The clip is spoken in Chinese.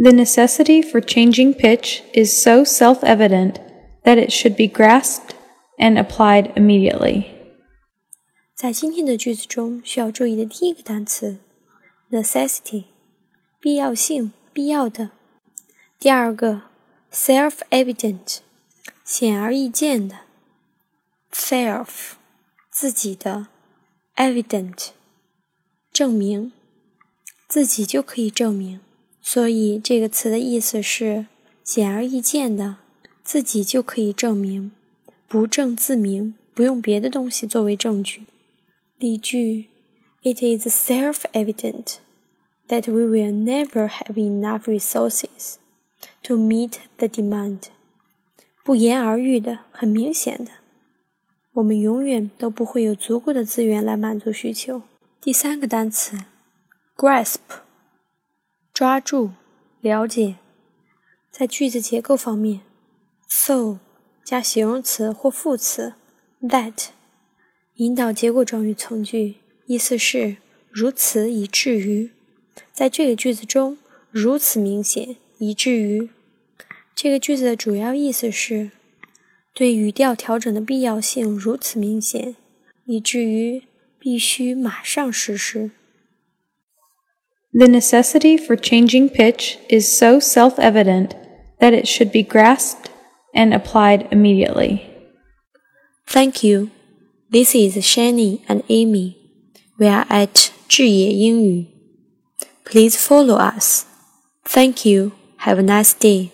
The necessity for changing pitch is so self evident that it should be grasped and applied immediately. 在今天的句子中，需要注意的第一个单词 necessity，必要性、必要的；第二个 self-evident，显而易见的；self，自己的；evident，证明，自己就可以证明。 所以这个词的意思是显而易见的，自己就可以证明，不证自明，不用别的东西作为证据。例句：It is self-evident that we will never have enough resources to meet the demand。不言而喻的，很明显的，我们永远都不会有足够的资源来满足需求。第三个单词：grasp。抓住，了解。在句子结构方面，so 加形容词或副词 that 引导结果状语从句，意思是如此以至于。在这个句子中，如此明显以至于。这个句子的主要意思是对语调调整的必要性如此明显，以至于必须马上实施。The necessity for changing pitch is so self evident that it should be grasped and applied immediately. Thank you. This is Shani and Amy. We are at Zhiye Yingyu. Please follow us. Thank you. Have a nice day.